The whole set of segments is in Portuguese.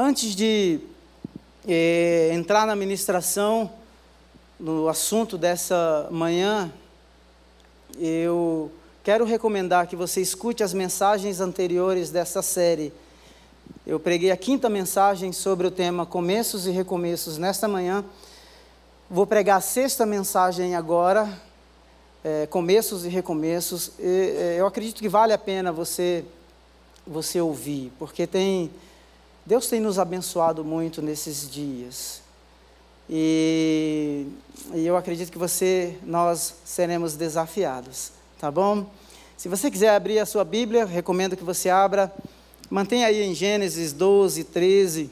Antes de eh, entrar na ministração, no assunto dessa manhã, eu quero recomendar que você escute as mensagens anteriores dessa série. Eu preguei a quinta mensagem sobre o tema Começos e Recomeços nesta manhã. Vou pregar a sexta mensagem agora, é, Começos e Recomeços. E, é, eu acredito que vale a pena você, você ouvir, porque tem Deus tem nos abençoado muito nesses dias. E, e, eu acredito que você, nós seremos desafiados, tá bom? Se você quiser abrir a sua Bíblia, recomendo que você abra. Mantenha aí em Gênesis 12, 13.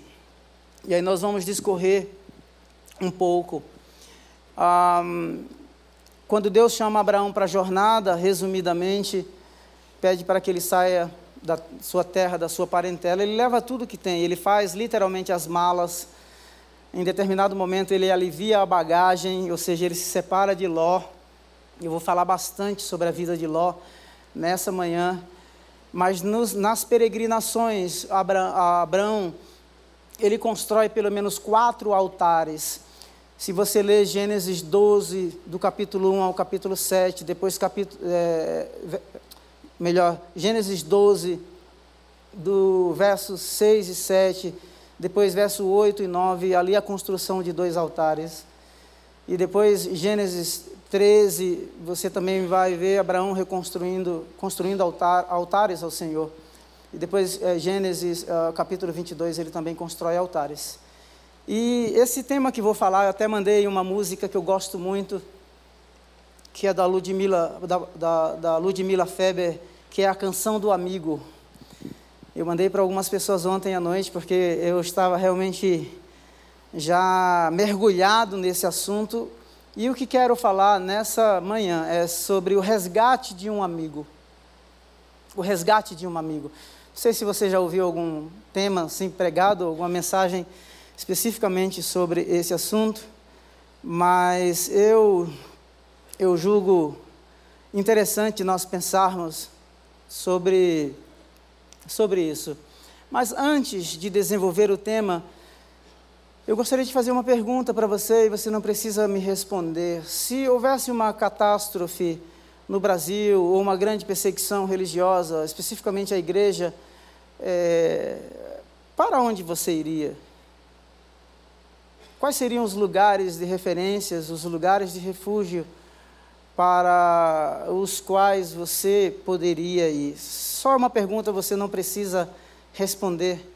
E aí nós vamos discorrer um pouco. quando Deus chama Abraão para a jornada, resumidamente, pede para que ele saia da sua terra, da sua parentela, ele leva tudo que tem, ele faz literalmente as malas. Em determinado momento ele alivia a bagagem, ou seja, ele se separa de Ló. Eu vou falar bastante sobre a vida de Ló nessa manhã. Mas nos, nas peregrinações, Abraão, ele constrói pelo menos quatro altares. Se você ler Gênesis 12, do capítulo 1 ao capítulo 7, depois capítulo, é, melhor, Gênesis 12, do verso 6 e 7, depois verso 8 e 9, ali a construção de dois altares. E depois Gênesis 13, você também vai ver Abraão reconstruindo, construindo altar, altares ao Senhor. E depois é, Gênesis uh, capítulo 22, ele também constrói altares. E esse tema que vou falar, eu até mandei uma música que eu gosto muito, que é da Ludmila, da, da, da Ludmila Feber, que é a canção do amigo. Eu mandei para algumas pessoas ontem à noite, porque eu estava realmente já mergulhado nesse assunto. E o que quero falar nessa manhã é sobre o resgate de um amigo. O resgate de um amigo. Não sei se você já ouviu algum tema assim pregado, alguma mensagem especificamente sobre esse assunto, mas eu eu julgo interessante nós pensarmos sobre, sobre isso. Mas antes de desenvolver o tema, eu gostaria de fazer uma pergunta para você e você não precisa me responder. Se houvesse uma catástrofe no Brasil ou uma grande perseguição religiosa, especificamente a igreja, é, para onde você iria? Quais seriam os lugares de referências, os lugares de refúgio para os quais você poderia ir? Só uma pergunta, você não precisa responder,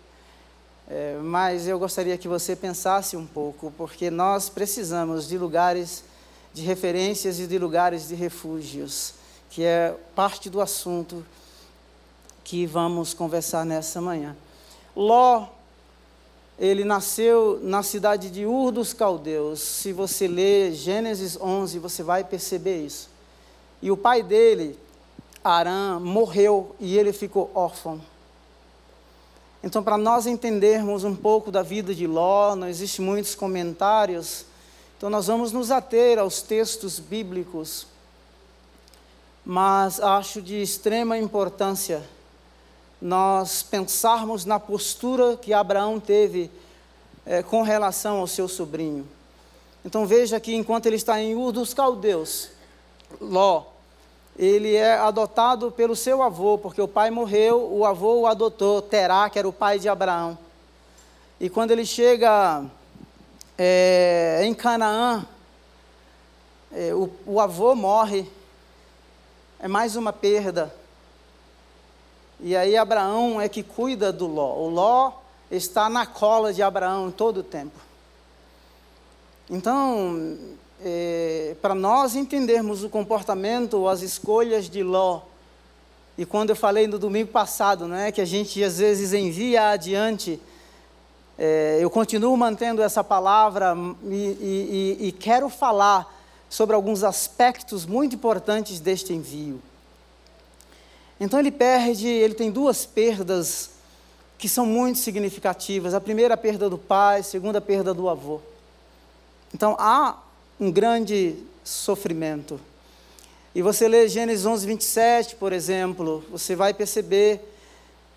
é, mas eu gostaria que você pensasse um pouco, porque nós precisamos de lugares de referências e de lugares de refúgios, que é parte do assunto que vamos conversar nessa manhã. Ló ele nasceu na cidade de Ur dos Caldeus. Se você ler Gênesis 11, você vai perceber isso. E o pai dele, Arã, morreu e ele ficou órfão. Então, para nós entendermos um pouco da vida de Ló, não existem muitos comentários, então nós vamos nos ater aos textos bíblicos, mas acho de extrema importância nós pensarmos na postura que Abraão teve é, com relação ao seu sobrinho. Então veja que enquanto ele está em Ur dos Caldeus, Ló, ele é adotado pelo seu avô, porque o pai morreu, o avô o adotou, Terá, que era o pai de Abraão. E quando ele chega é, em Canaã, é, o, o avô morre, é mais uma perda. E aí Abraão é que cuida do Ló. O Ló está na cola de Abraão todo o tempo. Então, é, para nós entendermos o comportamento as escolhas de Ló, e quando eu falei no domingo passado, né, que a gente às vezes envia adiante, é, eu continuo mantendo essa palavra e, e, e quero falar sobre alguns aspectos muito importantes deste envio. Então ele perde, ele tem duas perdas que são muito significativas. A primeira a perda do pai, a segunda a perda do avô. Então há um grande sofrimento. E você lê Gênesis 11, 27, por exemplo, você vai perceber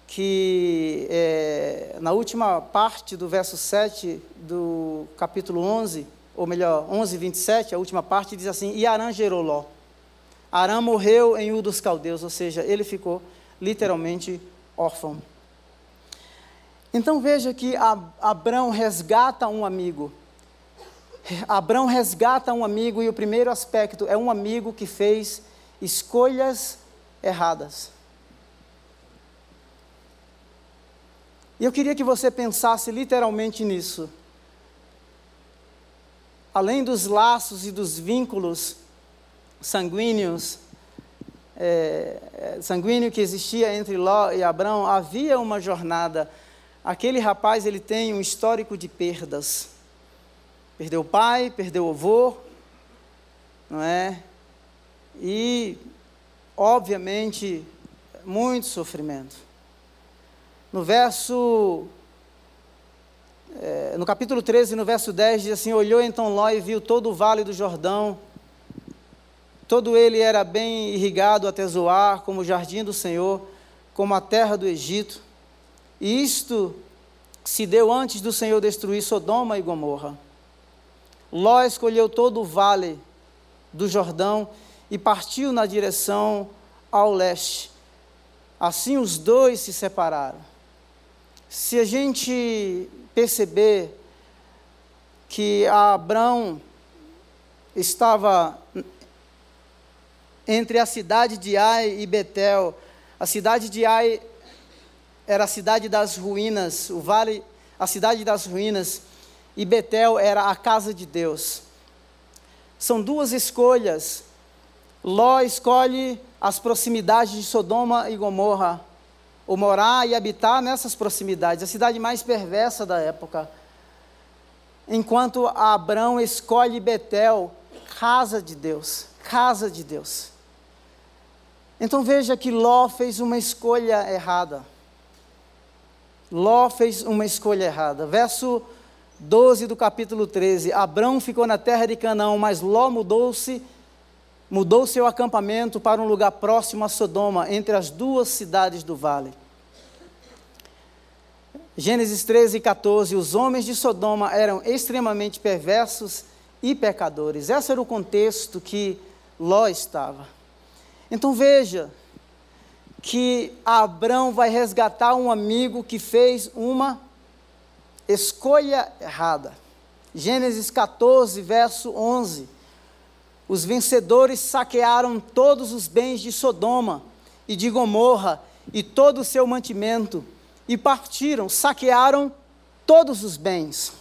que é, na última parte do verso 7 do capítulo 11, ou melhor, 11, 27, a última parte diz assim: E Arã gerou Ló. Arã morreu em Ur dos Caldeus, ou seja, ele ficou literalmente órfão. Então veja que Abrão resgata um amigo. Abrão resgata um amigo, e o primeiro aspecto é um amigo que fez escolhas erradas. E eu queria que você pensasse literalmente nisso. Além dos laços e dos vínculos sanguíneos, é, é, sanguíneo que existia entre Ló e Abraão, havia uma jornada. Aquele rapaz ele tem um histórico de perdas. Perdeu o pai, perdeu o avô, não é? E, obviamente, muito sofrimento. No verso. É, no capítulo 13, no verso 10, diz assim: Olhou então Ló e viu todo o vale do Jordão. Todo ele era bem irrigado até Zoar, como o jardim do Senhor, como a terra do Egito. E isto se deu antes do Senhor destruir Sodoma e Gomorra. Ló escolheu todo o vale do Jordão e partiu na direção ao leste. Assim os dois se separaram. Se a gente perceber que Abraão estava entre a cidade de Ai e Betel, a cidade de Ai era a cidade das ruínas, o vale, a cidade das ruínas, e Betel era a casa de Deus. São duas escolhas. Ló escolhe as proximidades de Sodoma e Gomorra ou morar e habitar nessas proximidades, a cidade mais perversa da época. Enquanto Abraão escolhe Betel, casa de Deus, casa de Deus. Então veja que Ló fez uma escolha errada. Ló fez uma escolha errada. Verso 12 do capítulo 13. Abraão ficou na terra de Canaã, mas Ló mudou-se mudou seu acampamento para um lugar próximo a Sodoma, entre as duas cidades do vale. Gênesis 13 e 14: Os homens de Sodoma eram extremamente perversos e pecadores. Esse era o contexto que Ló estava. Então veja que Abraão vai resgatar um amigo que fez uma escolha errada. Gênesis 14, verso 11. Os vencedores saquearam todos os bens de Sodoma e de Gomorra e todo o seu mantimento e partiram, saquearam todos os bens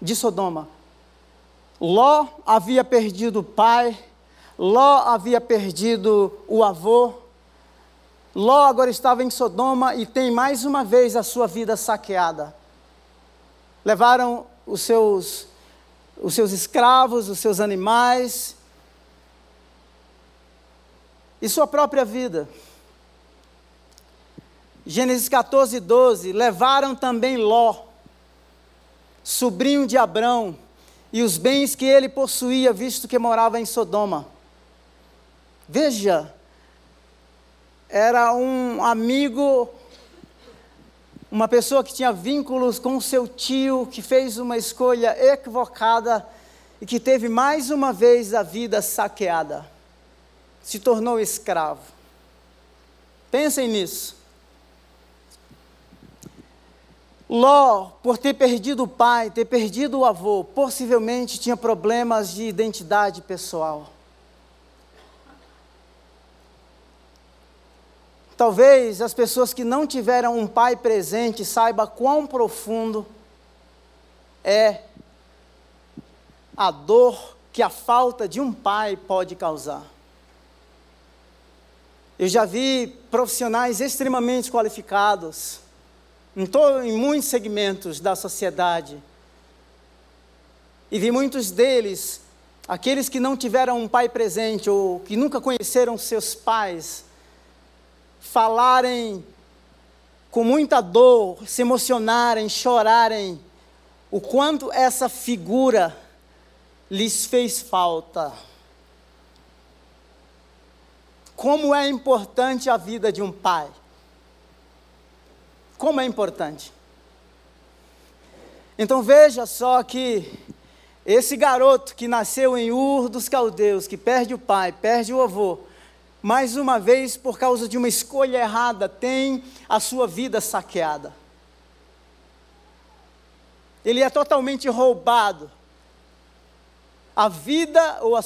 de Sodoma. Ló havia perdido o pai, Ló havia perdido o avô, Ló agora estava em Sodoma e tem mais uma vez a sua vida saqueada. Levaram os seus os seus escravos, os seus animais e sua própria vida. Gênesis 14, 12: Levaram também Ló, sobrinho de Abrão, e os bens que ele possuía, visto que morava em Sodoma. Veja, era um amigo uma pessoa que tinha vínculos com seu tio, que fez uma escolha equivocada e que teve mais uma vez a vida saqueada, se tornou escravo. Pensem nisso. Ló, por ter perdido o pai, ter perdido o avô, possivelmente tinha problemas de identidade pessoal. Talvez as pessoas que não tiveram um pai presente saibam quão profundo é a dor que a falta de um pai pode causar. Eu já vi profissionais extremamente qualificados em, todo, em muitos segmentos da sociedade. E vi muitos deles, aqueles que não tiveram um pai presente ou que nunca conheceram seus pais, falarem com muita dor, se emocionarem, chorarem, o quanto essa figura lhes fez falta. Como é importante a vida de um pai. como é importante. Então veja só que esse garoto que nasceu em Ur dos Caldeus, que perde o pai, perde o avô, mais uma vez, por causa de uma escolha errada, tem a sua vida saqueada. Ele é totalmente roubado. A vida, ou a,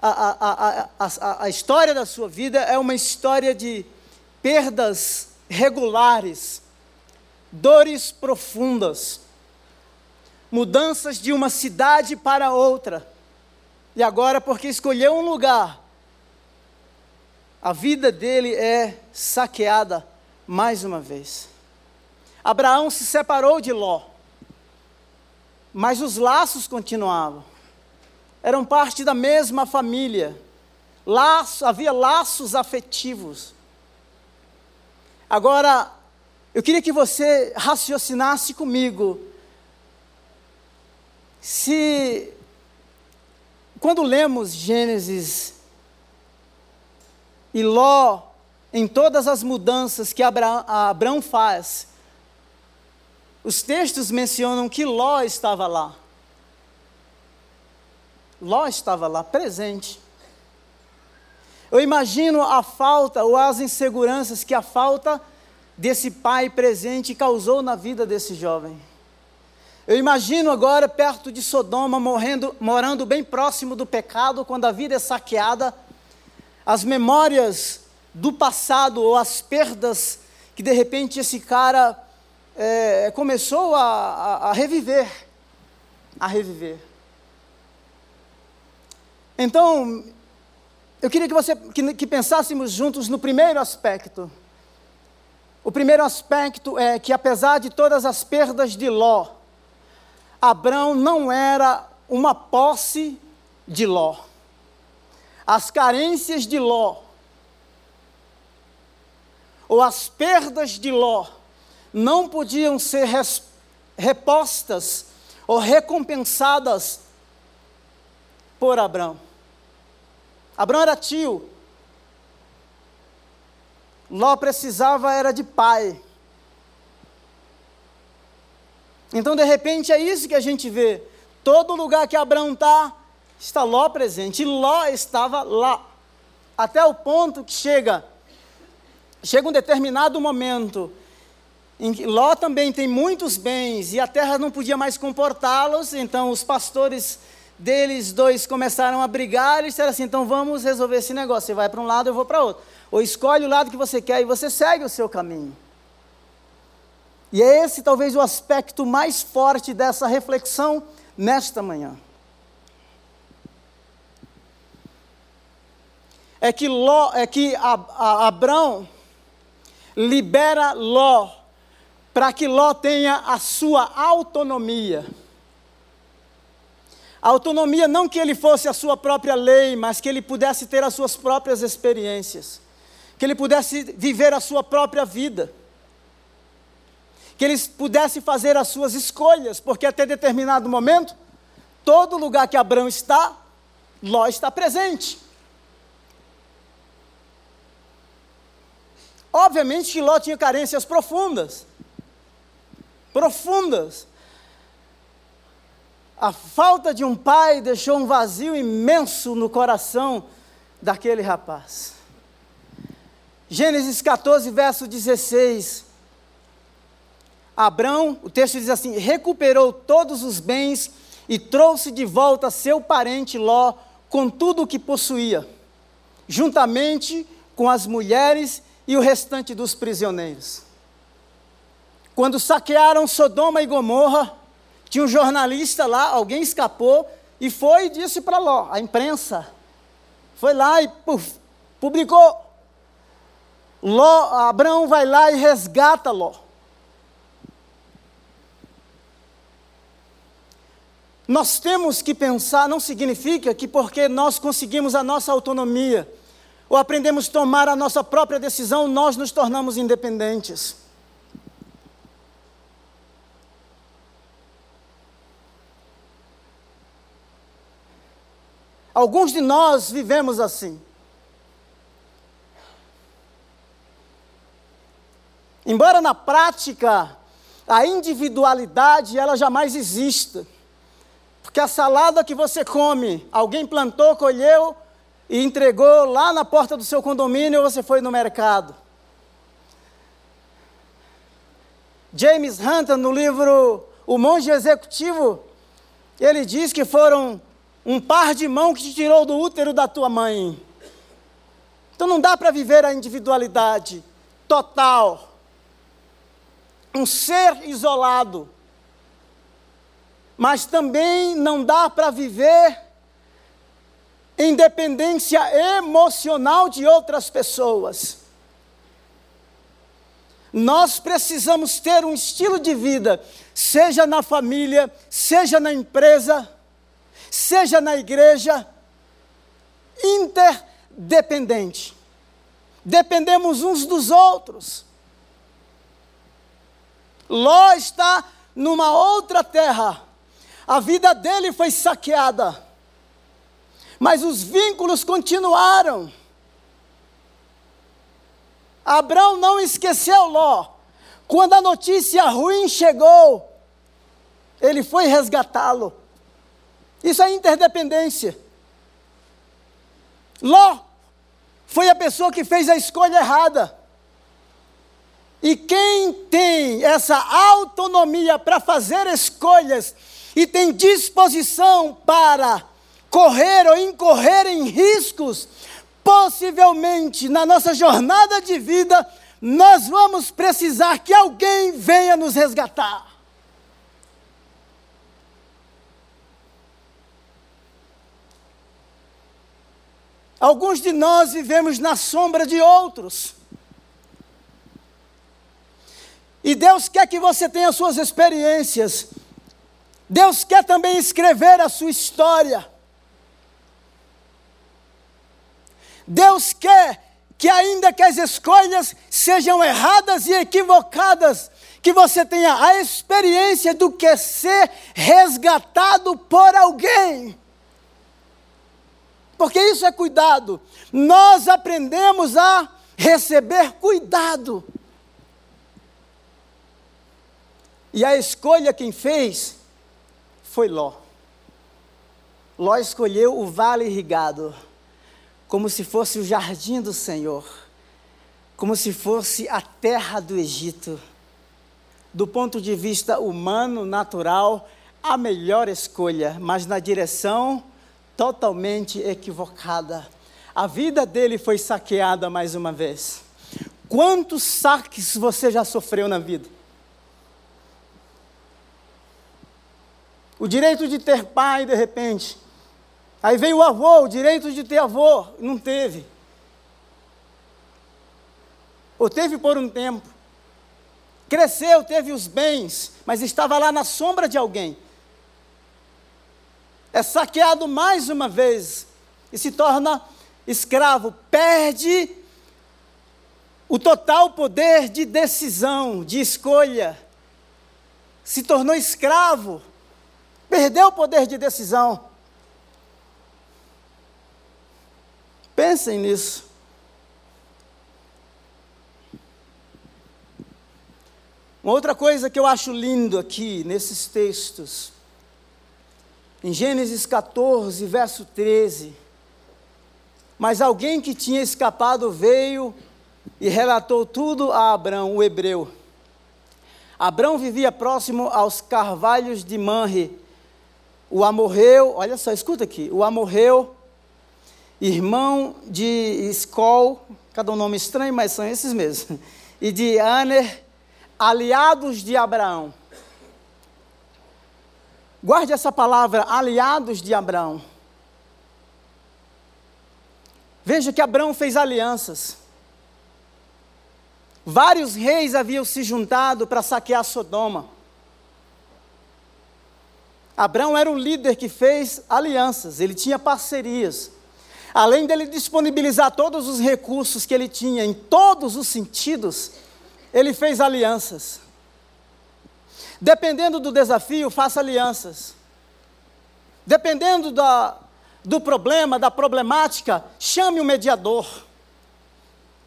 a, a, a, história da sua vida é uma história de perdas regulares, dores profundas, mudanças de uma cidade para outra. E agora, porque escolheu um lugar, a vida dele é saqueada mais uma vez. Abraão se separou de Ló, mas os laços continuavam. Eram parte da mesma família. Laço, havia laços afetivos. Agora, eu queria que você raciocinasse comigo. Se, quando lemos Gênesis e Ló, em todas as mudanças que Abraão, faz, os textos mencionam que Ló estava lá. Ló estava lá, presente. Eu imagino a falta ou as inseguranças que a falta desse pai presente causou na vida desse jovem. Eu imagino agora perto de Sodoma, morrendo, morando bem próximo do pecado, quando a vida é saqueada, as memórias do passado ou as perdas que de repente esse cara é, começou a, a, a reviver, a reviver. Então, eu queria que você que, que pensássemos juntos no primeiro aspecto. O primeiro aspecto é que apesar de todas as perdas de Ló, Abraão não era uma posse de Ló. As carências de Ló, ou as perdas de Ló, não podiam ser res, repostas ou recompensadas por Abraão. Abraão era tio. Ló precisava era de pai. Então, de repente, é isso que a gente vê. Todo lugar que Abraão está, está Ló presente. E Ló estava lá. Até o ponto que chega, chega um determinado momento em que Ló também tem muitos bens e a terra não podia mais comportá-los, então os pastores deles dois começaram a brigar e disseram assim: então vamos resolver esse negócio. Você vai para um lado, eu vou para outro. Ou escolhe o lado que você quer e você segue o seu caminho. E é esse talvez o aspecto mais forte dessa reflexão nesta manhã. É que, Ló, é que Abraão libera Ló para que Ló tenha a sua autonomia. A autonomia não que ele fosse a sua própria lei, mas que ele pudesse ter as suas próprias experiências, que ele pudesse viver a sua própria vida, que ele pudesse fazer as suas escolhas, porque até determinado momento, todo lugar que Abraão está, Ló está presente. Obviamente Ló tinha carências profundas, profundas, a falta de um pai deixou um vazio imenso no coração daquele rapaz. Gênesis 14, verso 16. Abrão, o texto diz assim: recuperou todos os bens e trouxe de volta seu parente Ló com tudo o que possuía, juntamente com as mulheres e o restante dos prisioneiros. Quando saquearam Sodoma e Gomorra, tinha um jornalista lá, alguém escapou e foi e disse para Ló, a imprensa. Foi lá e puf, publicou. Ló, Abraão vai lá e resgata Ló. Nós temos que pensar, não significa que porque nós conseguimos a nossa autonomia, ou aprendemos a tomar a nossa própria decisão, nós nos tornamos independentes. Alguns de nós vivemos assim. Embora na prática a individualidade ela jamais exista. Porque a salada que você come, alguém plantou, colheu e entregou lá na porta do seu condomínio ou você foi no mercado. James Hunter, no livro O Monge Executivo, ele diz que foram um par de mão que te tirou do útero da tua mãe. Então não dá para viver a individualidade total. Um ser isolado. Mas também não dá para viver em dependência emocional de outras pessoas. Nós precisamos ter um estilo de vida, seja na família, seja na empresa, seja na igreja, interdependente. Dependemos uns dos outros. Ló está numa outra terra. A vida dele foi saqueada. Mas os vínculos continuaram. Abraão não esqueceu Ló. Quando a notícia ruim chegou, ele foi resgatá-lo. Isso é interdependência. Ló foi a pessoa que fez a escolha errada. E quem tem essa autonomia para fazer escolhas e tem disposição para correr ou incorrer em riscos, possivelmente na nossa jornada de vida, nós vamos precisar que alguém venha nos resgatar. Alguns de nós vivemos na sombra de outros. E Deus quer que você tenha suas experiências. Deus quer também escrever a sua história. Deus quer que, ainda que as escolhas sejam erradas e equivocadas, que você tenha a experiência do que ser resgatado por alguém. Porque isso é cuidado. Nós aprendemos a receber cuidado. E a escolha quem fez foi Ló. Ló escolheu o vale irrigado como se fosse o jardim do Senhor, como se fosse a terra do Egito. Do ponto de vista humano, natural, a melhor escolha, mas na direção totalmente equivocada. A vida dele foi saqueada mais uma vez. Quantos saques você já sofreu na vida? O direito de ter pai, de repente, Aí veio o avô, o direito de ter avô, não teve. Ou teve por um tempo. Cresceu, teve os bens, mas estava lá na sombra de alguém. É saqueado mais uma vez e se torna escravo, perde o total poder de decisão, de escolha. Se tornou escravo, perdeu o poder de decisão. Pensem nisso. Uma outra coisa que eu acho lindo aqui nesses textos, em Gênesis 14, verso 13. Mas alguém que tinha escapado veio e relatou tudo a Abrão, o hebreu. Abrão vivia próximo aos carvalhos de Manre. O amorreu, olha só, escuta aqui, o amorreu irmão de Escol, cada um nome estranho, mas são esses mesmos, e de Aner, aliados de Abraão. Guarde essa palavra, aliados de Abraão. Veja que Abraão fez alianças. Vários reis haviam se juntado para saquear Sodoma. Abraão era um líder que fez alianças, ele tinha parcerias. Além dele disponibilizar todos os recursos que ele tinha em todos os sentidos, ele fez alianças. Dependendo do desafio, faça alianças. Dependendo da, do problema, da problemática, chame um mediador.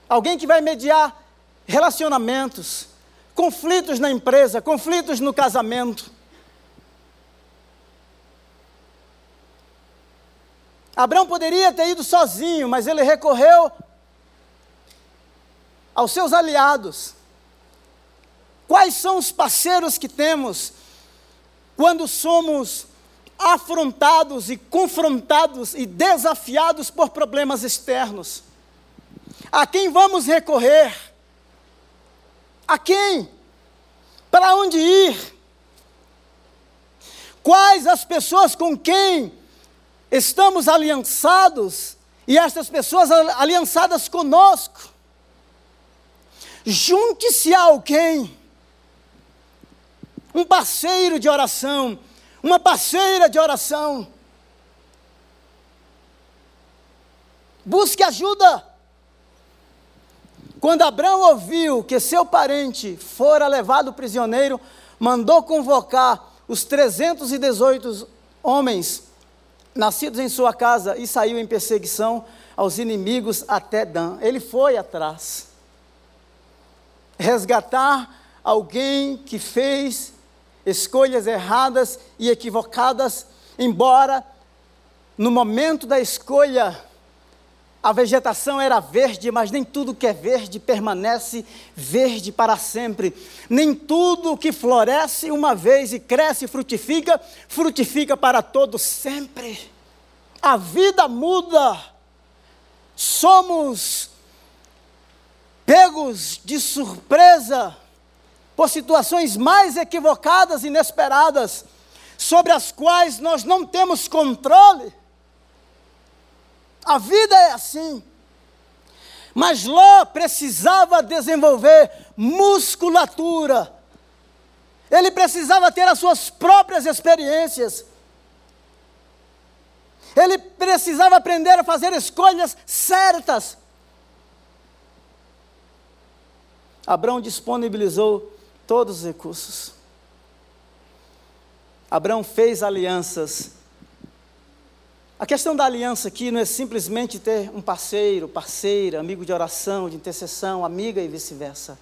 Alguém que vai mediar relacionamentos, conflitos na empresa, conflitos no casamento. Abraão poderia ter ido sozinho, mas ele recorreu aos seus aliados. Quais são os parceiros que temos quando somos afrontados e confrontados e desafiados por problemas externos? A quem vamos recorrer? A quem? Para onde ir? Quais as pessoas com quem estamos aliançados e estas pessoas aliançadas conosco? Junte-se a alguém, um parceiro de oração, uma parceira de oração. Busque ajuda. Quando Abraão ouviu que seu parente fora levado prisioneiro, mandou convocar os 318 homens nascidos em sua casa e saiu em perseguição aos inimigos até Dan. Ele foi atrás. Resgatar alguém que fez escolhas erradas e equivocadas, embora no momento da escolha a vegetação era verde, mas nem tudo que é verde permanece verde para sempre. Nem tudo que floresce uma vez e cresce e frutifica, frutifica para todo sempre. A vida muda. Somos pegos de surpresa por situações mais equivocadas inesperadas, sobre as quais nós não temos controle. A vida é assim. Mas Ló precisava desenvolver musculatura. Ele precisava ter as suas próprias experiências. Ele precisava aprender a fazer escolhas certas. Abraão disponibilizou todos os recursos. Abraão fez alianças a questão da aliança aqui não é simplesmente ter um parceiro, parceira, amigo de oração, de intercessão, amiga e vice-versa.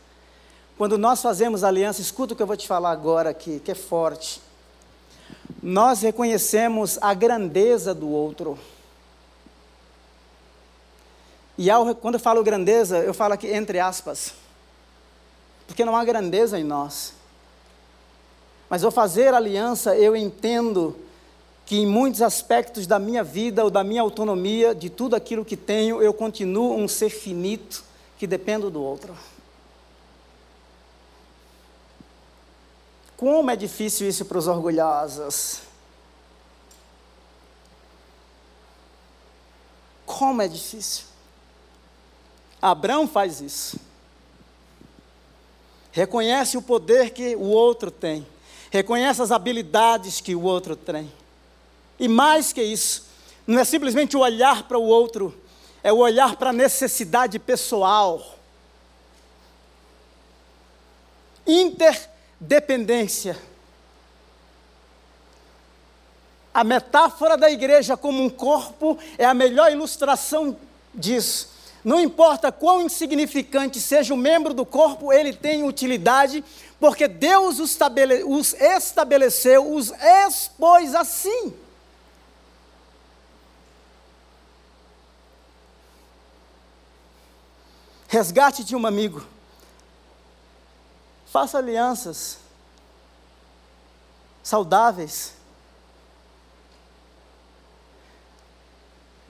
Quando nós fazemos aliança, escuta o que eu vou te falar agora aqui, que é forte. Nós reconhecemos a grandeza do outro. E ao, quando eu falo grandeza, eu falo aqui entre aspas. Porque não há grandeza em nós. Mas ao fazer aliança, eu entendo que em muitos aspectos da minha vida ou da minha autonomia, de tudo aquilo que tenho, eu continuo um ser finito que dependo do outro. Como é difícil isso para os orgulhosos. Como é difícil. Abraão faz isso. Reconhece o poder que o outro tem. Reconhece as habilidades que o outro tem. E mais que isso, não é simplesmente o olhar para o outro, é o olhar para a necessidade pessoal. Interdependência. A metáfora da igreja como um corpo é a melhor ilustração disso. Não importa quão insignificante seja o membro do corpo, ele tem utilidade, porque Deus os, estabeleceu, os expôs assim. Resgate de um amigo. Faça alianças saudáveis.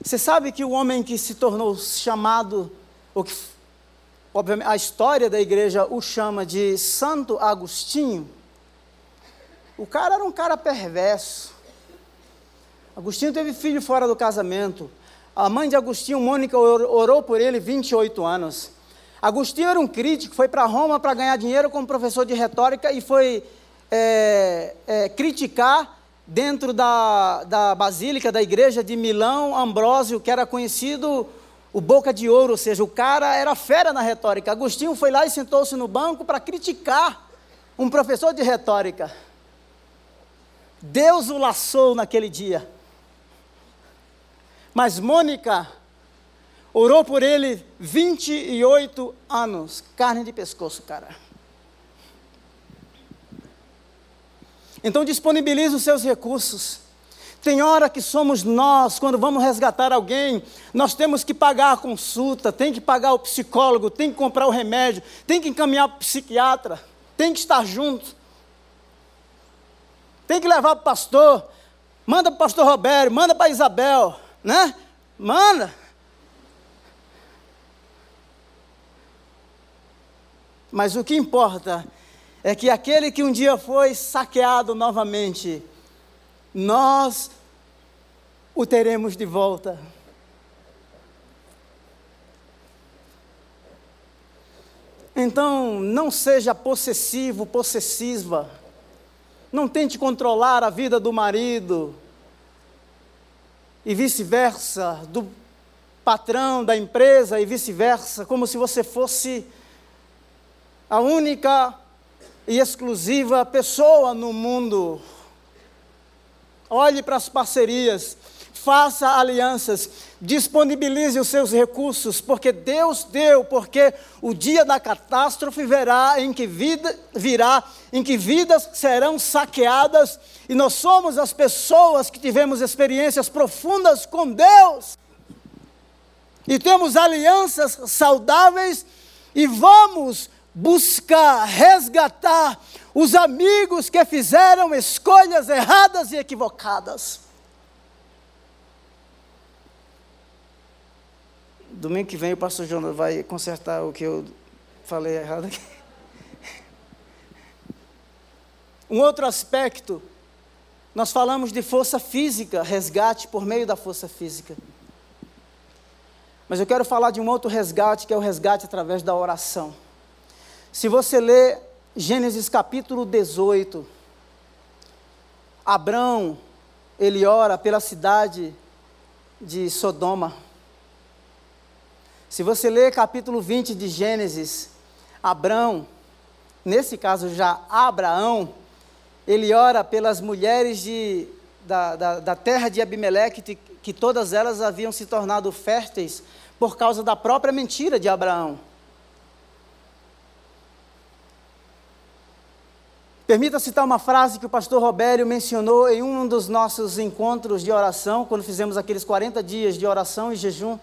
Você sabe que o homem que se tornou chamado, ou que, a história da igreja o chama de Santo Agostinho. O cara era um cara perverso. Agostinho teve filho fora do casamento. A mãe de Agostinho, Mônica, orou por ele 28 anos. Agostinho era um crítico, foi para Roma para ganhar dinheiro como professor de retórica e foi é, é, criticar dentro da, da basílica da igreja de Milão, Ambrósio, que era conhecido o boca de ouro, ou seja, o cara era fera na retórica. Agostinho foi lá e sentou-se no banco para criticar um professor de retórica. Deus o laçou naquele dia. Mas Mônica orou por ele 28 anos, carne de pescoço, cara. Então disponibilize os seus recursos. Tem hora que somos nós, quando vamos resgatar alguém, nós temos que pagar a consulta, tem que pagar o psicólogo, tem que comprar o remédio, tem que encaminhar o psiquiatra, tem que estar junto. Tem que levar para o pastor, manda para o pastor Roberto, manda para Isabel, né? Manda. Mas o que importa é que aquele que um dia foi saqueado novamente, nós o teremos de volta. Então, não seja possessivo, possessiva. Não tente controlar a vida do marido e vice-versa, do patrão da empresa e vice-versa, como se você fosse a única e exclusiva pessoa no mundo. Olhe para as parcerias, faça alianças, disponibilize os seus recursos, porque Deus deu, porque o dia da catástrofe virá em que vida virá, em que vidas serão saqueadas, e nós somos as pessoas que tivemos experiências profundas com Deus. E temos alianças saudáveis e vamos buscar, resgatar os amigos que fizeram escolhas erradas e equivocadas. Domingo que vem o pastor Jonas vai consertar o que eu falei errado aqui. Um outro aspecto, nós falamos de força física, resgate por meio da força física. Mas eu quero falar de um outro resgate, que é o resgate através da oração. Se você ler Gênesis capítulo 18, Abrão, ele ora pela cidade de Sodoma. Se você ler capítulo 20 de Gênesis, Abrão, nesse caso já Abraão, ele ora pelas mulheres de, da, da, da terra de Abimeleque, que, que todas elas haviam se tornado férteis por causa da própria mentira de Abraão. Permita citar uma frase que o pastor Robério mencionou em um dos nossos encontros de oração, quando fizemos aqueles 40 dias de oração e jejum.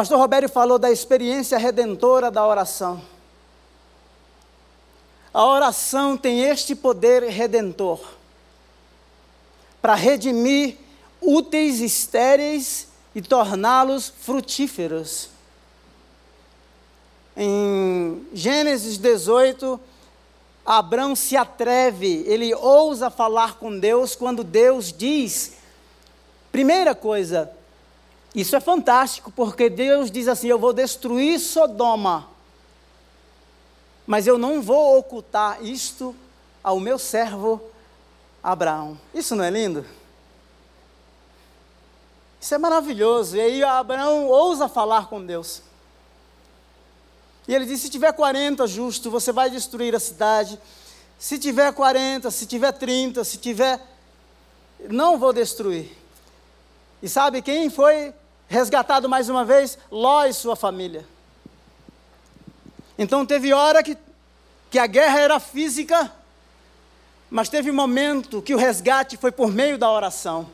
Pastor Robério falou da experiência redentora da oração. A oração tem este poder redentor para redimir úteis estéreis e torná-los frutíferos. Em Gênesis 18, Abraão se atreve, ele ousa falar com Deus quando Deus diz. Primeira coisa, isso é fantástico, porque Deus diz assim: Eu vou destruir Sodoma, mas eu não vou ocultar isto ao meu servo Abraão. Isso não é lindo? Isso é maravilhoso. E aí Abraão ousa falar com Deus. E ele disse: se tiver 40 justo, você vai destruir a cidade. Se tiver 40, se tiver 30, se tiver. Não vou destruir. E sabe quem foi resgatado mais uma vez? Ló e sua família. Então teve hora que, que a guerra era física, mas teve momento que o resgate foi por meio da oração.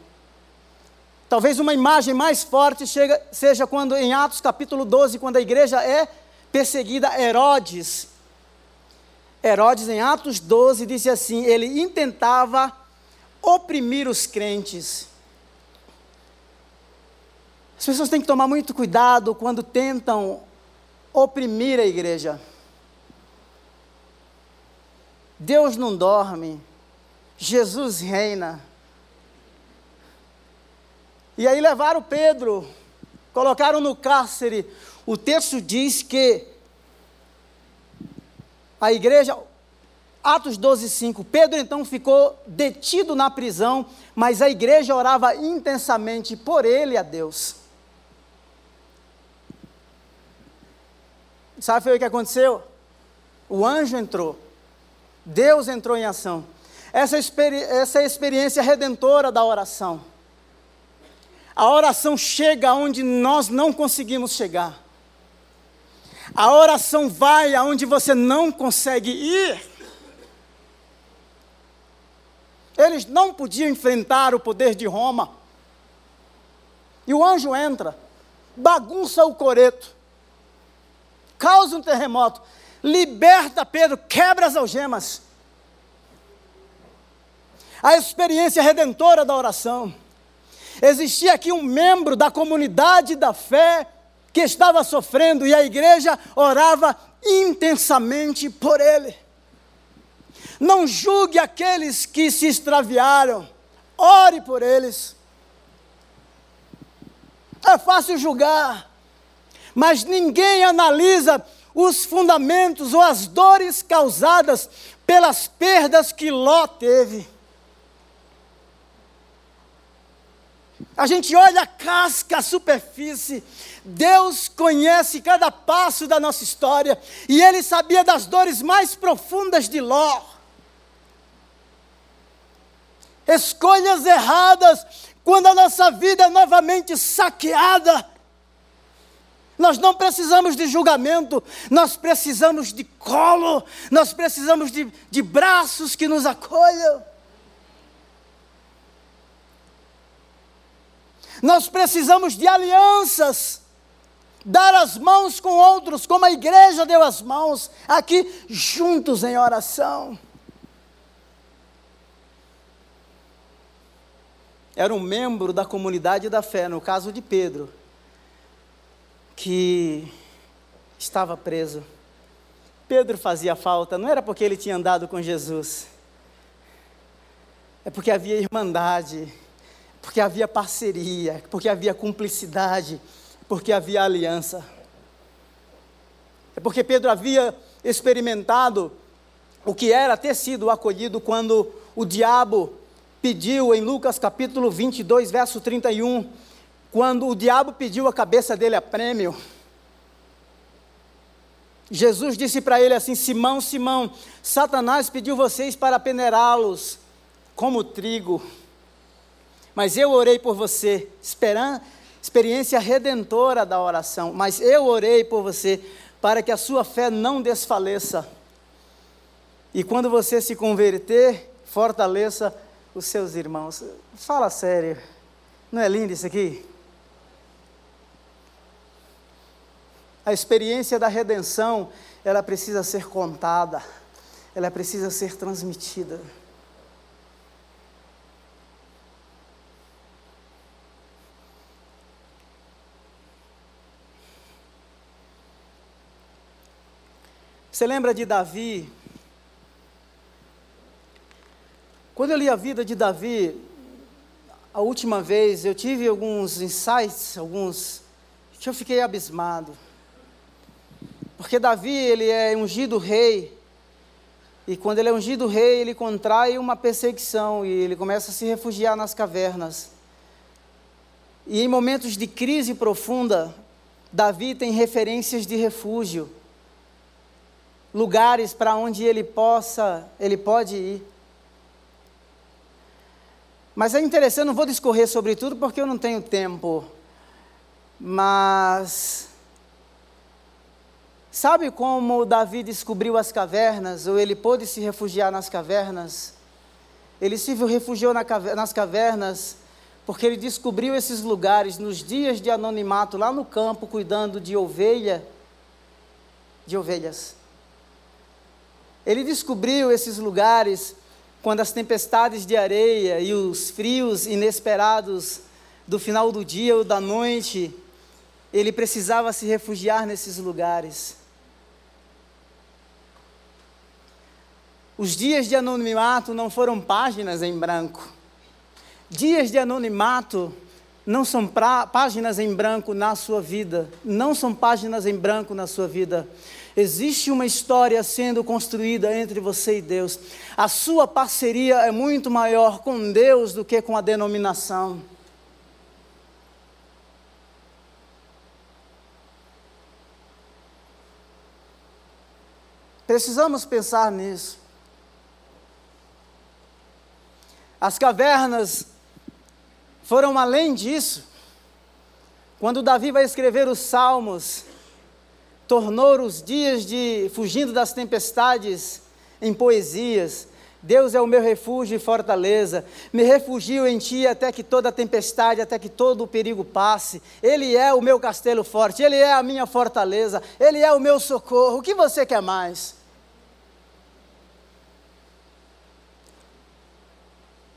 Talvez uma imagem mais forte chega, seja quando em Atos capítulo 12, quando a igreja é perseguida Herodes. Herodes, em Atos 12, disse assim: ele intentava oprimir os crentes. As pessoas têm que tomar muito cuidado quando tentam oprimir a igreja. Deus não dorme, Jesus reina. E aí levaram Pedro, colocaram no cárcere, o texto diz que a igreja, Atos 12, 5, Pedro então ficou detido na prisão, mas a igreja orava intensamente por ele a Deus. Sabe o que aconteceu? O anjo entrou, Deus entrou em ação. Essa, experi essa é a experiência redentora da oração. A oração chega onde nós não conseguimos chegar. A oração vai aonde você não consegue ir. Eles não podiam enfrentar o poder de Roma. E o anjo entra, bagunça o coreto, causa um terremoto, liberta Pedro, quebra as algemas. A experiência redentora da oração. Existia aqui um membro da comunidade da fé que estava sofrendo e a igreja orava intensamente por ele. Não julgue aqueles que se extraviaram, ore por eles. É fácil julgar, mas ninguém analisa os fundamentos ou as dores causadas pelas perdas que Ló teve. A gente olha a casca, a superfície. Deus conhece cada passo da nossa história e Ele sabia das dores mais profundas de Ló. Escolhas erradas, quando a nossa vida é novamente saqueada. Nós não precisamos de julgamento, nós precisamos de colo, nós precisamos de, de braços que nos acolham. Nós precisamos de alianças, dar as mãos com outros, como a igreja deu as mãos, aqui juntos em oração. Era um membro da comunidade da fé, no caso de Pedro, que estava preso. Pedro fazia falta, não era porque ele tinha andado com Jesus, é porque havia irmandade porque havia parceria, porque havia cumplicidade, porque havia aliança. É porque Pedro havia experimentado o que era ter sido acolhido quando o diabo pediu em Lucas capítulo 22, verso 31, quando o diabo pediu a cabeça dele a prêmio. Jesus disse para ele assim: Simão, Simão, Satanás pediu vocês para peneirá-los como trigo mas eu orei por você, esperando, experiência redentora da oração, mas eu orei por você para que a sua fé não desfaleça. E quando você se converter, fortaleça os seus irmãos. Fala sério, não é lindo isso aqui? A experiência da redenção, ela precisa ser contada, ela precisa ser transmitida. Você lembra de Davi? Quando eu li a vida de Davi, a última vez, eu tive alguns insights, alguns que eu fiquei abismado. Porque Davi, ele é ungido rei, e quando ele é ungido rei, ele contrai uma perseguição e ele começa a se refugiar nas cavernas. E em momentos de crise profunda, Davi tem referências de refúgio lugares para onde ele possa, ele pode ir. Mas é interessante, não vou discorrer sobre tudo porque eu não tenho tempo. Mas sabe como Davi descobriu as cavernas, ou ele pôde se refugiar nas cavernas? Ele se refugiou nas cavernas porque ele descobriu esses lugares nos dias de anonimato lá no campo cuidando de ovelha, de ovelhas. Ele descobriu esses lugares quando as tempestades de areia e os frios inesperados do final do dia ou da noite, ele precisava se refugiar nesses lugares. Os dias de anonimato não foram páginas em branco. Dias de anonimato não são pra, páginas em branco na sua vida, não são páginas em branco na sua vida. Existe uma história sendo construída entre você e Deus. A sua parceria é muito maior com Deus do que com a denominação. Precisamos pensar nisso. As cavernas foram além disso. Quando Davi vai escrever os Salmos, tornou os dias de fugindo das tempestades em poesias. Deus é o meu refúgio e fortaleza. Me refugio em ti até que toda tempestade, até que todo o perigo passe. Ele é o meu castelo forte, ele é a minha fortaleza, ele é o meu socorro. O que você quer mais?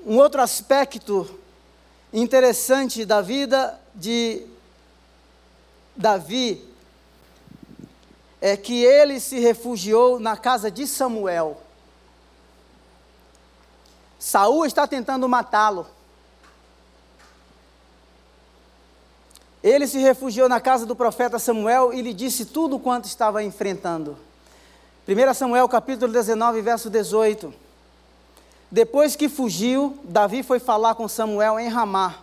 Um outro aspecto interessante da vida de Davi é que ele se refugiou na casa de Samuel. Saul está tentando matá-lo. Ele se refugiou na casa do profeta Samuel e lhe disse tudo quanto estava enfrentando. 1 Samuel capítulo 19, verso 18. Depois que fugiu, Davi foi falar com Samuel em Ramá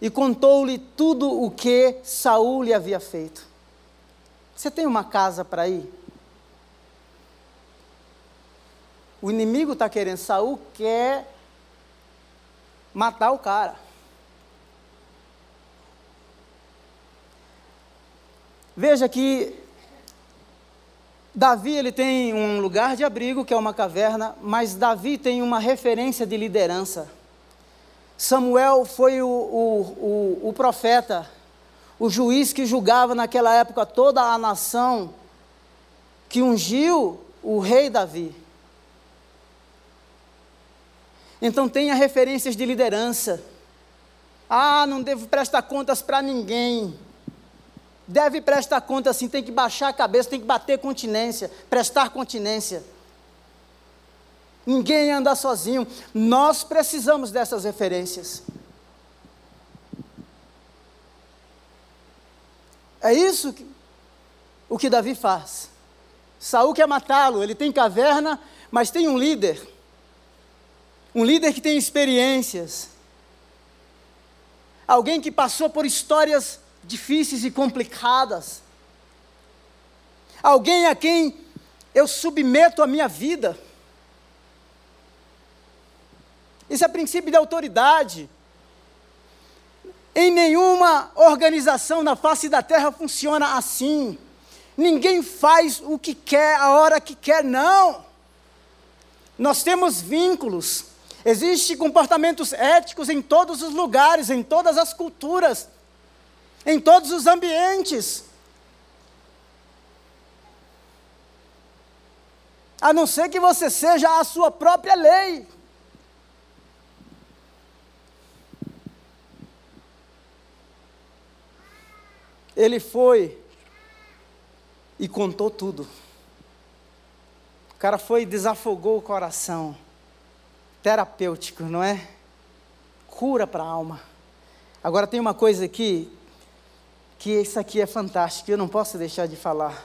e contou-lhe tudo o que Saul lhe havia feito. Você tem uma casa para ir? O inimigo está querendo, Saul quer matar o cara. Veja que Davi ele tem um lugar de abrigo, que é uma caverna, mas Davi tem uma referência de liderança. Samuel foi o, o, o, o profeta, o juiz que julgava naquela época toda a nação, que ungiu o rei Davi. Então tenha referências de liderança. Ah, não devo prestar contas para ninguém. Deve prestar conta assim, tem que baixar a cabeça, tem que bater continência, prestar continência. Ninguém anda sozinho. Nós precisamos dessas referências. É isso que, o que Davi faz. Saul quer matá-lo, ele tem caverna, mas tem um líder. Um líder que tem experiências. Alguém que passou por histórias difíceis e complicadas. Alguém a quem eu submeto a minha vida. Isso é princípio de autoridade. Em nenhuma organização na face da terra funciona assim. Ninguém faz o que quer a hora que quer, não. Nós temos vínculos. Existem comportamentos éticos em todos os lugares, em todas as culturas em todos os ambientes. A não ser que você seja a sua própria lei. Ele foi e contou tudo. O cara foi e desafogou o coração. Terapêutico, não é? Cura para a alma. Agora tem uma coisa aqui que isso aqui é fantástico, eu não posso deixar de falar.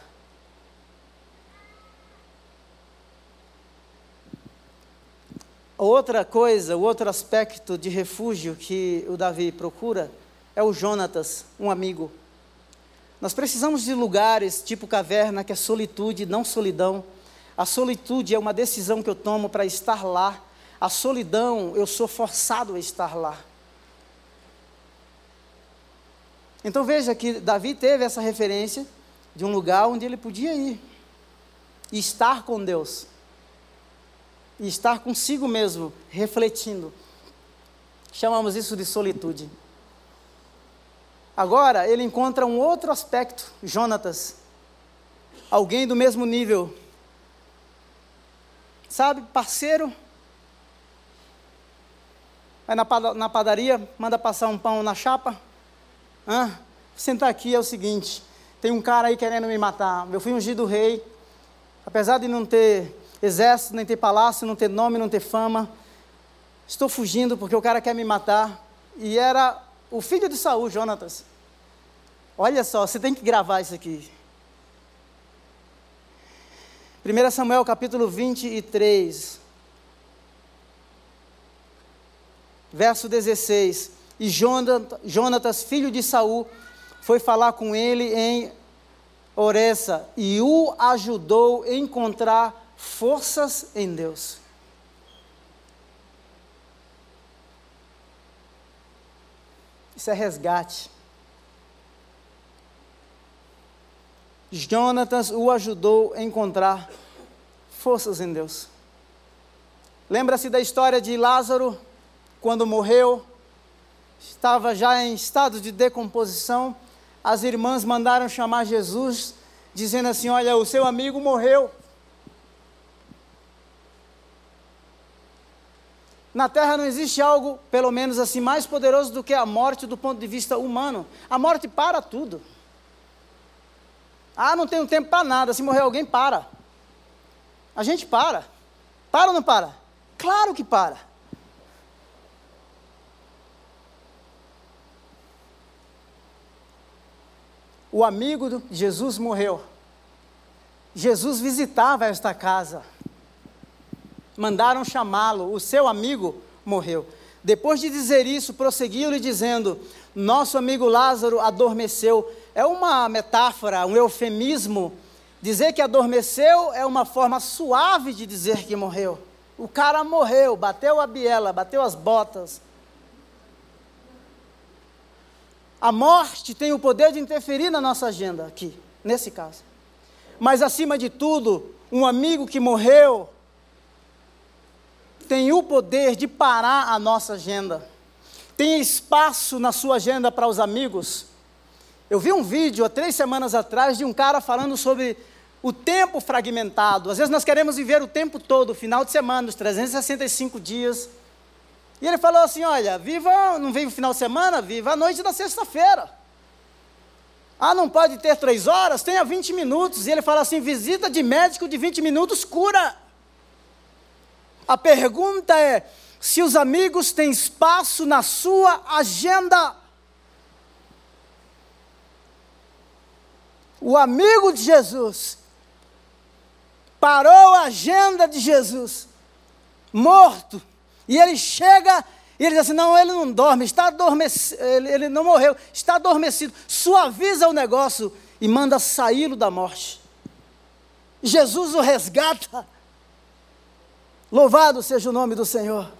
Outra coisa, outro aspecto de refúgio que o Davi procura é o Jonatas, um amigo. Nós precisamos de lugares tipo caverna, que é solitude, não solidão. A solitude é uma decisão que eu tomo para estar lá. A solidão, eu sou forçado a estar lá. Então veja que Davi teve essa referência de um lugar onde ele podia ir e estar com Deus, e estar consigo mesmo, refletindo. Chamamos isso de solitude. Agora ele encontra um outro aspecto, Jonatas, alguém do mesmo nível, sabe, parceiro. Vai na padaria, manda passar um pão na chapa ah, sentar aqui é o seguinte: tem um cara aí querendo me matar. Eu fui ungido rei, apesar de não ter exército, nem ter palácio, não ter nome, não ter fama. Estou fugindo porque o cara quer me matar. E era o filho de Saul, Jonatas. Olha só, você tem que gravar isso aqui. 1 Samuel capítulo 23, verso 16. E Jonatas, filho de Saul, foi falar com ele em Oressa e o ajudou a encontrar forças em Deus. Isso é resgate. Jonatas o ajudou a encontrar forças em Deus. Lembra-se da história de Lázaro, quando morreu, estava já em estado de decomposição. As irmãs mandaram chamar Jesus, dizendo assim: Olha, o seu amigo morreu. Na terra não existe algo, pelo menos assim, mais poderoso do que a morte do ponto de vista humano. A morte para tudo. Ah, não tenho tempo para nada. Se morrer alguém, para. A gente para. Para ou não para? Claro que para. O amigo de Jesus morreu. Jesus visitava esta casa. Mandaram chamá-lo. O seu amigo morreu. Depois de dizer isso, prosseguiu-lhe dizendo: Nosso amigo Lázaro adormeceu. É uma metáfora, um eufemismo. Dizer que adormeceu é uma forma suave de dizer que morreu. O cara morreu, bateu a biela, bateu as botas. A morte tem o poder de interferir na nossa agenda aqui, nesse caso. Mas acima de tudo, um amigo que morreu tem o poder de parar a nossa agenda. Tem espaço na sua agenda para os amigos. Eu vi um vídeo há três semanas atrás de um cara falando sobre o tempo fragmentado. Às vezes nós queremos viver o tempo todo, o final de semana, os 365 dias. E ele falou assim: olha, viva, não vive o final de semana, viva a noite da sexta-feira. Ah, não pode ter três horas? Tenha 20 minutos. E ele fala assim: visita de médico de 20 minutos cura. A pergunta é: se os amigos têm espaço na sua agenda. O amigo de Jesus parou a agenda de Jesus, morto, e ele chega e ele diz assim: não, ele não dorme, está adormecido, ele, ele não morreu, está adormecido. Suaviza o negócio e manda saí-lo da morte. Jesus o resgata. Louvado seja o nome do Senhor.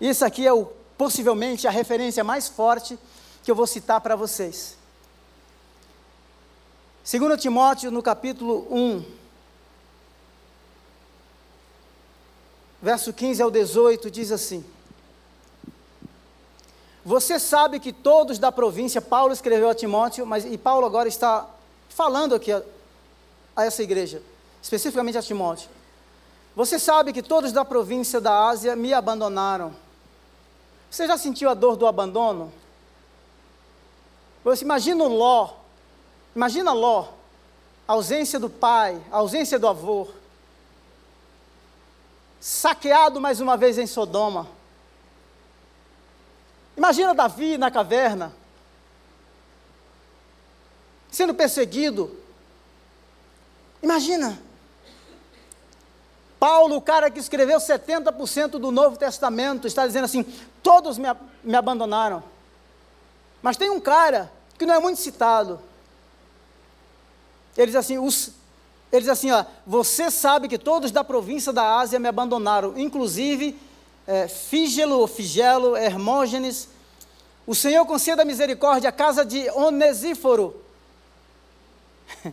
Isso aqui é o, possivelmente a referência mais forte que eu vou citar para vocês. Segundo Timóteo, no capítulo 1, verso 15 ao 18, diz assim: Você sabe que todos da província, Paulo escreveu a Timóteo, mas e Paulo agora está falando aqui a, a essa igreja, especificamente a Timóteo. Você sabe que todos da província da Ásia me abandonaram. Você já sentiu a dor do abandono? Você imagina o Ló, imagina Ló, a ausência do pai, a ausência do avô, saqueado mais uma vez em Sodoma. Imagina Davi na caverna, sendo perseguido. Imagina. Paulo, o cara que escreveu 70% do Novo Testamento, está dizendo assim: todos me, me abandonaram. Mas tem um cara que não é muito citado. Ele diz assim: os ele diz assim: ó, você sabe que todos da província da Ásia me abandonaram, inclusive é, Fígelo, Figelo, Hermógenes. O Senhor conceda misericórdia à casa de Onesíforo,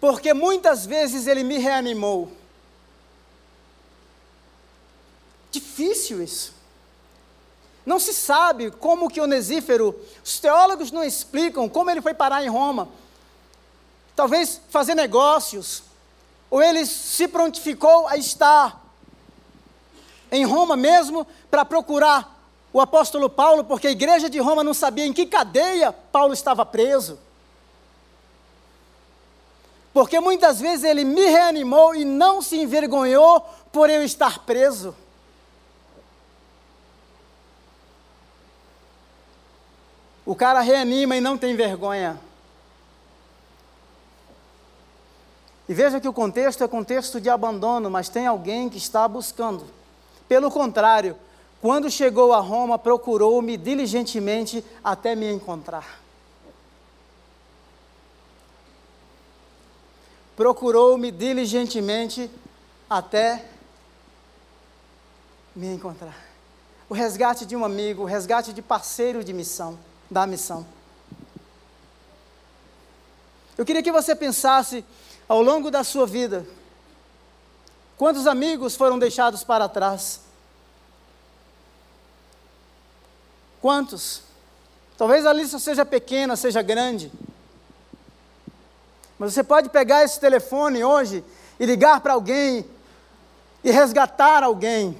porque muitas vezes ele me reanimou. Difícil isso. Não se sabe como que Onesífero, os teólogos não explicam como ele foi parar em Roma talvez fazer negócios, ou ele se prontificou a estar em Roma mesmo para procurar o apóstolo Paulo, porque a igreja de Roma não sabia em que cadeia Paulo estava preso. Porque muitas vezes ele me reanimou e não se envergonhou por eu estar preso. O cara reanima e não tem vergonha. E veja que o contexto é contexto de abandono, mas tem alguém que está buscando. Pelo contrário, quando chegou a Roma, procurou-me diligentemente até me encontrar. Procurou-me diligentemente até me encontrar. O resgate de um amigo, o resgate de parceiro de missão, da missão. Eu queria que você pensasse ao longo da sua vida, Quantos amigos foram deixados para trás? Quantos? Talvez a lista seja pequena, seja grande. Mas você pode pegar esse telefone hoje e ligar para alguém e resgatar alguém.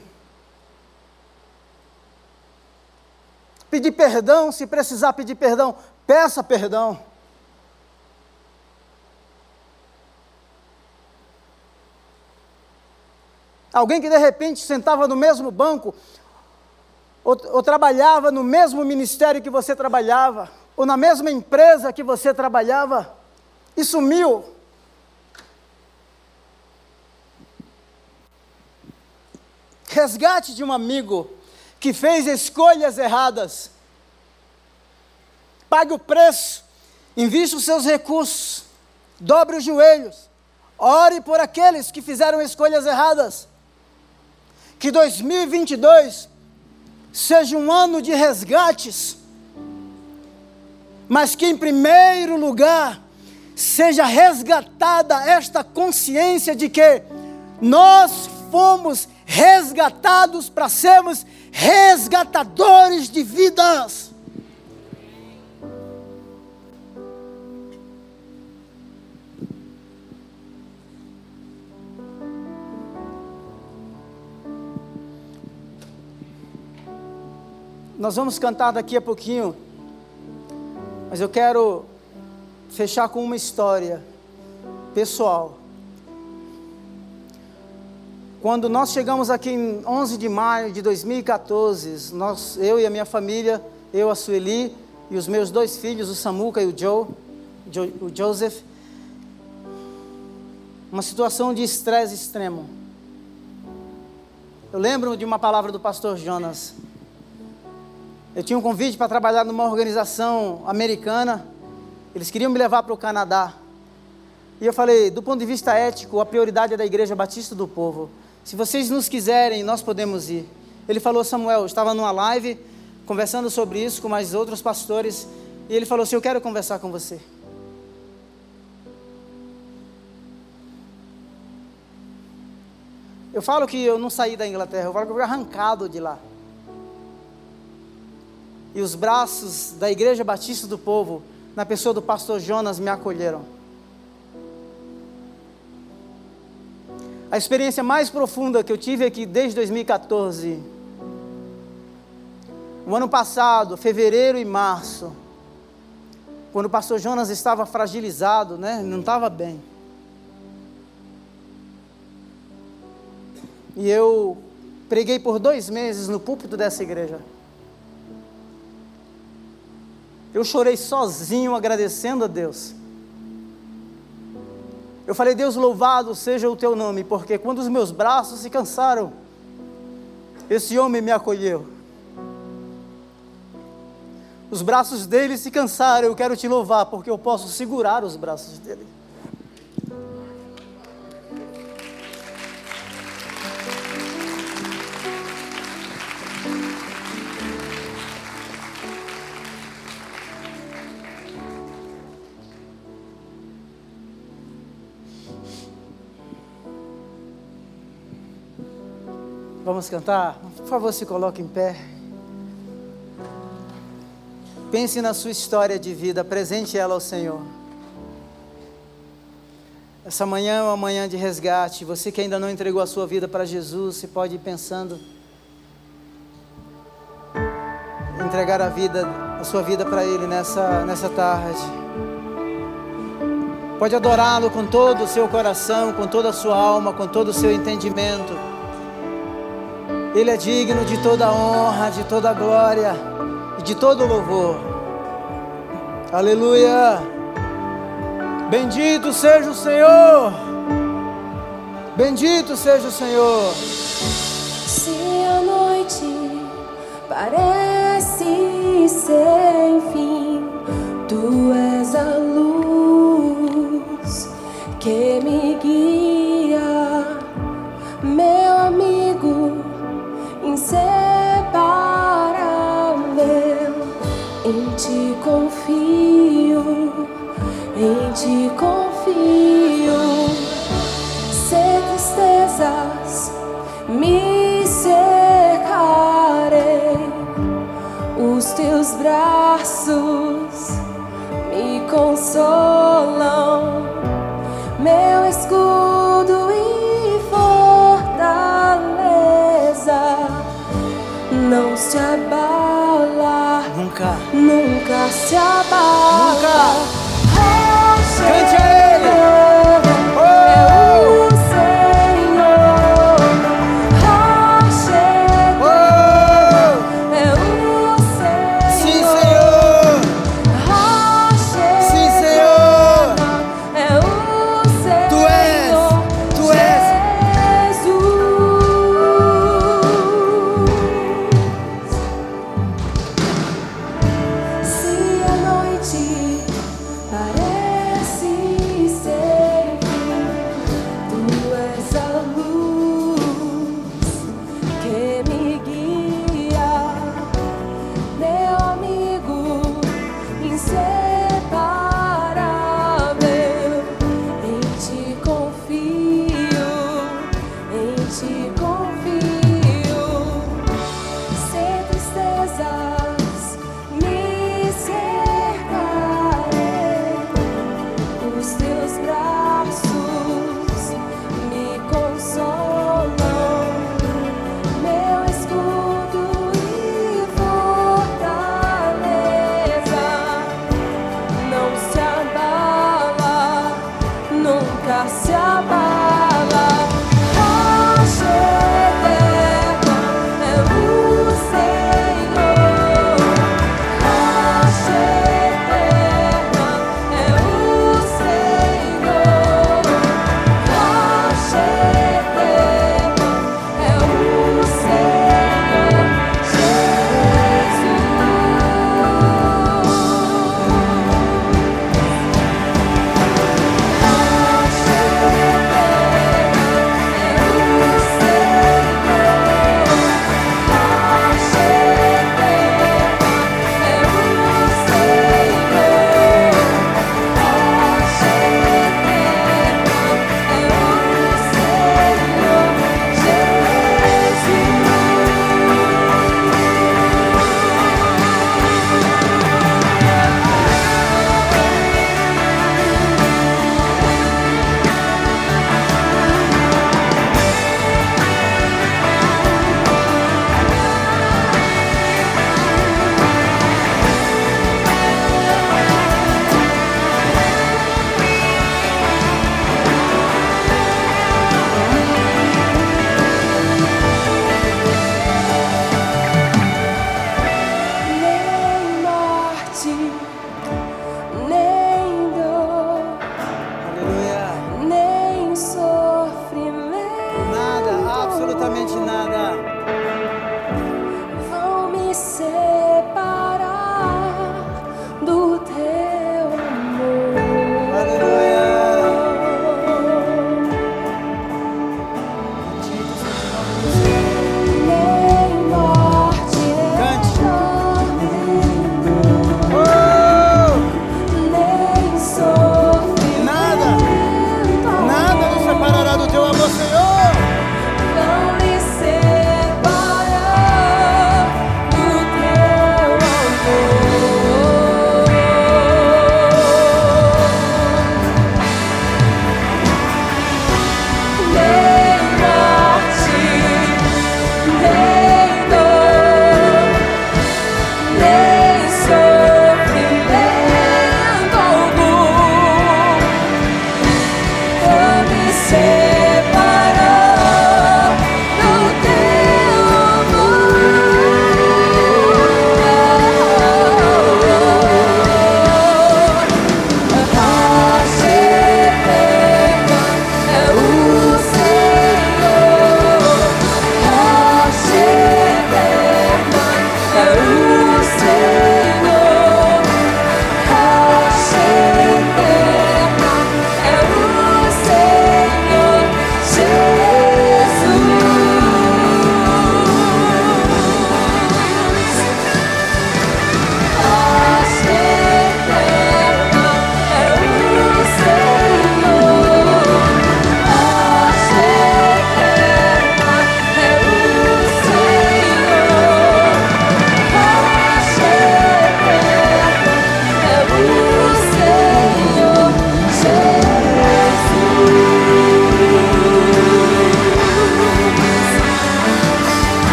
Pedir perdão, se precisar pedir perdão, peça perdão. Alguém que de repente sentava no mesmo banco, ou, ou, trabalhava no mesmo ministério que você trabalhava, ou na mesma empresa que você trabalhava, e sumiu. Resgate de um amigo que fez escolhas erradas. Pague o preço, invista os seus recursos, dobre os joelhos, ore por aqueles que fizeram escolhas erradas. Que 2022 seja um ano de resgates, mas que em primeiro lugar seja resgatada esta consciência de que nós fomos resgatados para sermos resgatadores de vidas. Nós vamos cantar daqui a pouquinho, mas eu quero fechar com uma história pessoal. Quando nós chegamos aqui em 11 de maio de 2014, nós, eu e a minha família, eu, a Sueli e os meus dois filhos, o Samuca e o Joe, o Joseph, uma situação de estresse extremo. Eu lembro de uma palavra do pastor Jonas. Eu tinha um convite para trabalhar numa organização americana. Eles queriam me levar para o Canadá. E eu falei, do ponto de vista ético, a prioridade é da Igreja Batista do Povo. Se vocês nos quiserem, nós podemos ir. Ele falou, Samuel, eu estava numa live conversando sobre isso com mais outros pastores, e ele falou assim: Eu quero conversar com você. Eu falo que eu não saí da Inglaterra, eu falo que eu fui arrancado de lá. E os braços da Igreja Batista do Povo, na pessoa do pastor Jonas, me acolheram. A experiência mais profunda que eu tive aqui desde 2014. O ano passado, fevereiro e março, quando o pastor Jonas estava fragilizado, né? não estava bem. E eu preguei por dois meses no púlpito dessa igreja. Eu chorei sozinho agradecendo a Deus. Eu falei, Deus, louvado seja o teu nome, porque quando os meus braços se cansaram, esse homem me acolheu. Os braços dele se cansaram, eu quero te louvar, porque eu posso segurar os braços dele. Vamos cantar? Por favor, se coloque em pé. Pense na sua história de vida, apresente ela ao Senhor. Essa manhã é uma manhã de resgate. Você que ainda não entregou a sua vida para Jesus, você pode ir pensando entregar a vida, a sua vida para Ele nessa, nessa tarde. Pode adorá-lo com todo o seu coração, com toda a sua alma, com todo o seu entendimento. Ele é digno de toda honra, de toda glória e de todo louvor. Aleluia. Bendito seja o Senhor. Bendito seja o Senhor. Se a noite parece sem fim, te confio. Se tristezas me secarei, os teus braços me consolam, meu escudo e fortaleza. Não se abala, nunca, nunca se abala. Nunca.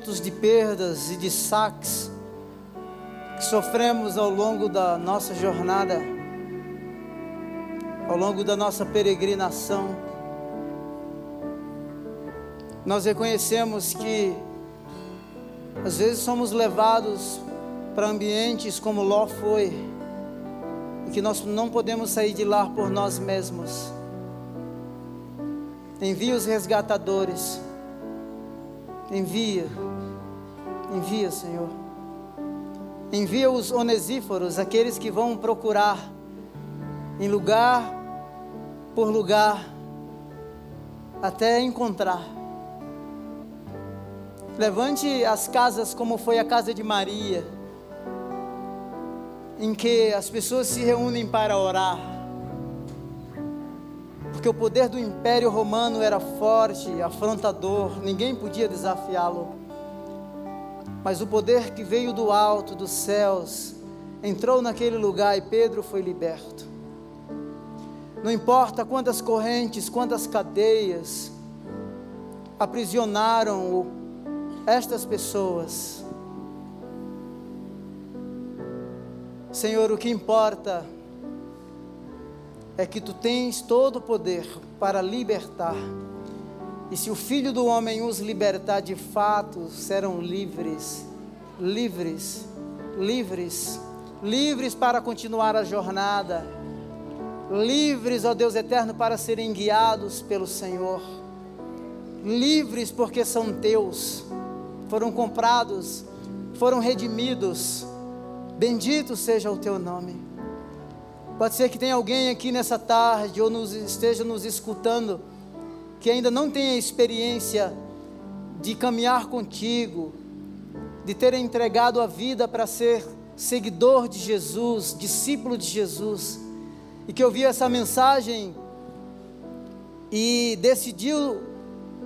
Momentos de perdas e de saques que sofremos ao longo da nossa jornada, ao longo da nossa peregrinação. Nós reconhecemos que às vezes somos levados para ambientes como Ló foi, e que nós não podemos sair de lá por nós mesmos. Envia os resgatadores. Envia. Envia, Senhor. Envia os onesíforos, aqueles que vão procurar em lugar por lugar até encontrar. Levante as casas como foi a casa de Maria em que as pessoas se reúnem para orar. Porque o poder do Império Romano era forte, afrontador, ninguém podia desafiá-lo. Mas o poder que veio do alto, dos céus, entrou naquele lugar e Pedro foi liberto. Não importa quantas correntes, quantas cadeias aprisionaram estas pessoas, Senhor, o que importa é que tu tens todo o poder para libertar. E se o Filho do Homem os libertar, de fato serão livres, livres, livres, livres para continuar a jornada, livres, ó Deus eterno, para serem guiados pelo Senhor, livres porque são teus, foram comprados, foram redimidos Bendito seja o teu nome. Pode ser que tenha alguém aqui nessa tarde ou nos, esteja nos escutando que ainda não tenha experiência de caminhar contigo, de ter entregado a vida para ser seguidor de Jesus, discípulo de Jesus, e que ouviu essa mensagem e decidiu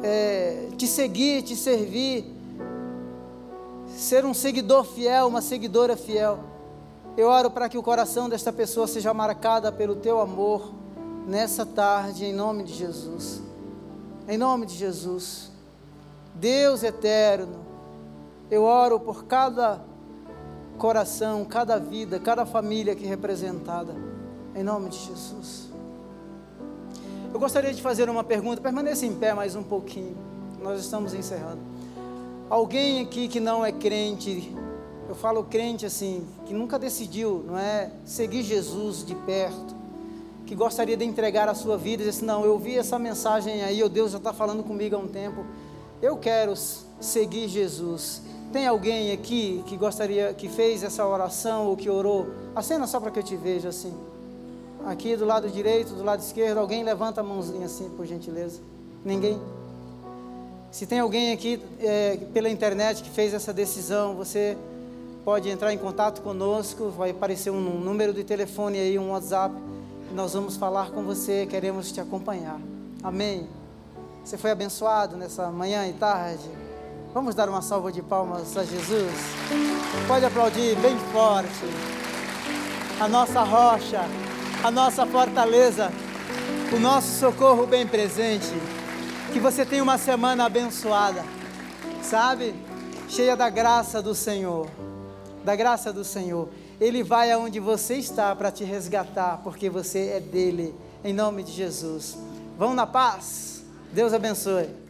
é, te seguir, te servir, ser um seguidor fiel, uma seguidora fiel. Eu oro para que o coração desta pessoa seja marcada pelo teu amor nessa tarde, em nome de Jesus. Em nome de Jesus. Deus eterno, eu oro por cada coração, cada vida, cada família aqui representada. Em nome de Jesus. Eu gostaria de fazer uma pergunta, permaneça em pé mais um pouquinho. Nós estamos encerrando. Alguém aqui que não é crente, eu falo crente assim, que nunca decidiu, não é, seguir Jesus de perto, que gostaria de entregar a sua vida, e dizer assim, não, eu ouvi essa mensagem aí, o Deus já está falando comigo há um tempo, eu quero seguir Jesus. Tem alguém aqui que gostaria, que fez essa oração ou que orou? Acena só para que eu te veja assim. Aqui do lado direito, do lado esquerdo, alguém levanta a mãozinha assim, por gentileza. Ninguém? Se tem alguém aqui é, pela internet que fez essa decisão, você pode entrar em contato conosco, vai aparecer um número de telefone aí, um WhatsApp, nós vamos falar com você, queremos te acompanhar. Amém. Você foi abençoado nessa manhã e tarde? Vamos dar uma salva de palmas a Jesus? Pode aplaudir bem forte. A nossa rocha, a nossa fortaleza, o nosso socorro bem presente. Que você tenha uma semana abençoada, sabe? Cheia da graça do Senhor. Da graça do Senhor. Ele vai aonde você está para te resgatar, porque você é dele. Em nome de Jesus. Vão na paz. Deus abençoe.